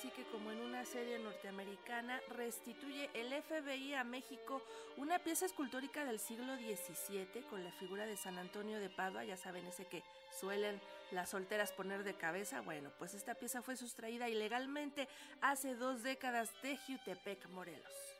así que como en una serie norteamericana, restituye el FBI a México una pieza escultórica del siglo XVII con la figura de San Antonio de Padua, ya saben ese que suelen las solteras poner de cabeza. Bueno, pues esta pieza fue sustraída ilegalmente hace dos décadas de Jutepec, Morelos.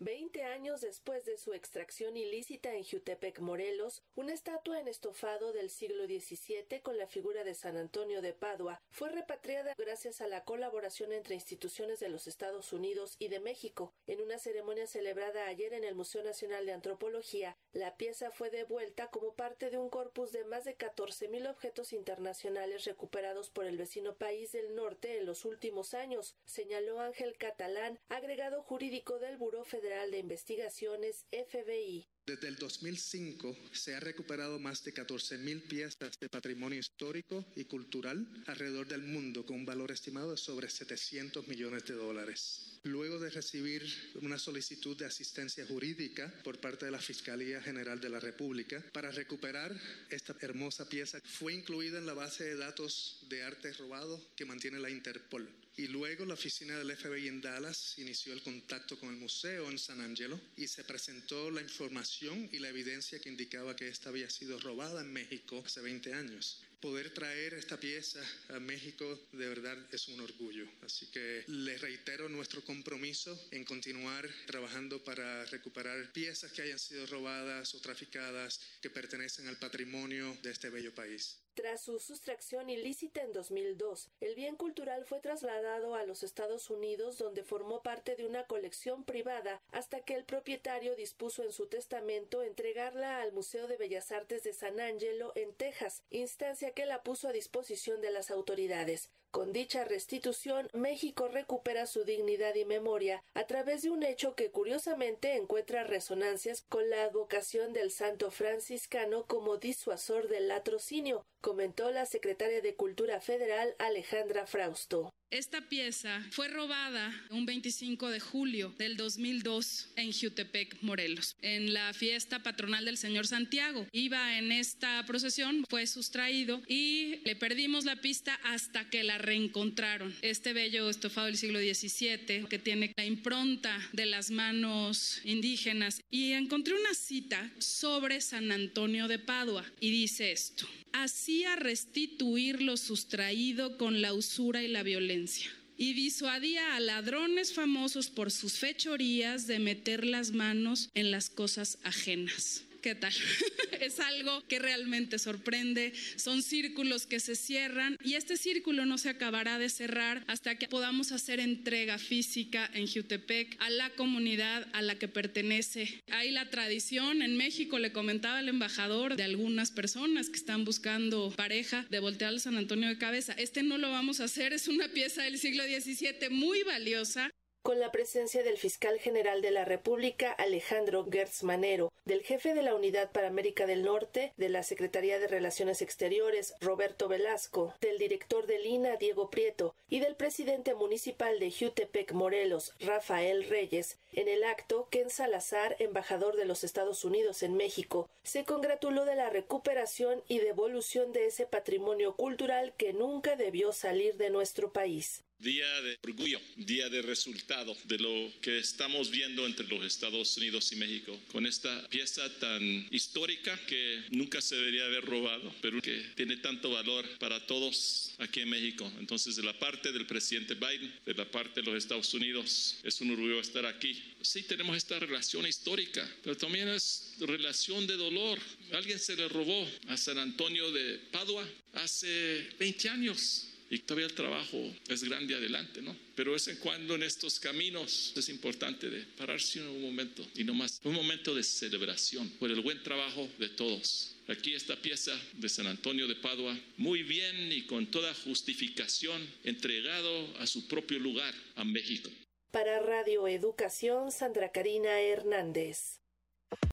20 años después de su extracción ilícita en Jutepec, Morelos, una estatua en estofado del siglo XVII con la figura de San Antonio de Padua fue repatriada gracias a la colaboración entre instituciones de los Estados Unidos y de México. En una ceremonia celebrada ayer en el Museo Nacional de Antropología, la pieza fue devuelta como parte de un corpus de más de 14.000 objetos internacionales recuperados por el vecino país del norte en los últimos años, señaló Ángel Catalán, agregado jurídico del Buró de Investigaciones FBI. Desde el 2005 se ha recuperado más de 14.000 piezas de patrimonio histórico y cultural alrededor del mundo con un valor estimado de sobre 700 millones de dólares. Luego de recibir una solicitud de asistencia jurídica por parte de la Fiscalía General de la República para recuperar esta hermosa pieza, fue incluida en la base de datos de arte robado que mantiene la Interpol. Y luego la oficina del FBI en Dallas inició el contacto con el museo en San Angelo y se presentó la información y la evidencia que indicaba que esta había sido robada en México hace 20 años. Poder traer esta pieza a México de verdad es un orgullo. Así que le reitero nuestro compromiso en continuar trabajando para recuperar piezas que hayan sido robadas o traficadas que pertenecen al patrimonio de este bello país. Tras su sustracción ilícita en 2002, el bien cultural fue trasladado a los Estados Unidos donde formó parte de una colección privada hasta que el propietario dispuso en su testamento entregarla al Museo de Bellas Artes de San Angelo en Texas, instancia que la puso a disposición de las autoridades. Con dicha restitución, México recupera su dignidad y memoria a través de un hecho que curiosamente encuentra resonancias con la advocación del santo franciscano como disuasor del latrocinio, comentó la secretaria de Cultura Federal Alejandra Frausto. Esta pieza fue robada un 25 de julio del 2002 en Jutepec, Morelos, en la fiesta patronal del Señor Santiago. Iba en esta procesión, fue sustraído y le perdimos la pista hasta que reencontraron. Este bello estofado del siglo XVII que tiene la impronta de las manos indígenas y encontré una cita sobre San Antonio de Padua y dice esto hacía restituir lo sustraído con la usura y la violencia y disuadía a ladrones famosos por sus fechorías de meter las manos en las cosas ajenas. ¿Qué tal? es algo que realmente sorprende. Son círculos que se cierran y este círculo no se acabará de cerrar hasta que podamos hacer entrega física en Jutepec a la comunidad a la que pertenece. Hay la tradición en México, le comentaba el embajador, de algunas personas que están buscando pareja de voltear al San Antonio de cabeza. Este no lo vamos a hacer, es una pieza del siglo XVII muy valiosa con la presencia del fiscal general de la República Alejandro Gertz Manero, del jefe de la Unidad para América del Norte de la Secretaría de Relaciones Exteriores Roberto Velasco, del director del INA Diego Prieto y del presidente municipal de Jutepec Morelos Rafael Reyes. En el acto, Ken Salazar, embajador de los Estados Unidos en México, se congratuló de la recuperación y devolución de ese patrimonio cultural que nunca debió salir de nuestro país. Día de orgullo, día de resultado de lo que estamos viendo entre los Estados Unidos y México, con esta pieza tan histórica que nunca se debería haber robado, pero que tiene tanto valor para todos aquí en México. Entonces, de la parte del presidente Biden, de la parte de los Estados Unidos, es un orgullo estar aquí. Sí tenemos esta relación histórica, pero también es relación de dolor. Alguien se le robó a San Antonio de Padua hace 20 años y todavía el trabajo es grande adelante, ¿no? Pero de vez en cuando en estos caminos es importante de pararse un momento y no más, un momento de celebración por el buen trabajo de todos. Aquí esta pieza de San Antonio de Padua, muy bien y con toda justificación, entregado a su propio lugar, a México. Para Radio Educación, Sandra Karina Hernández.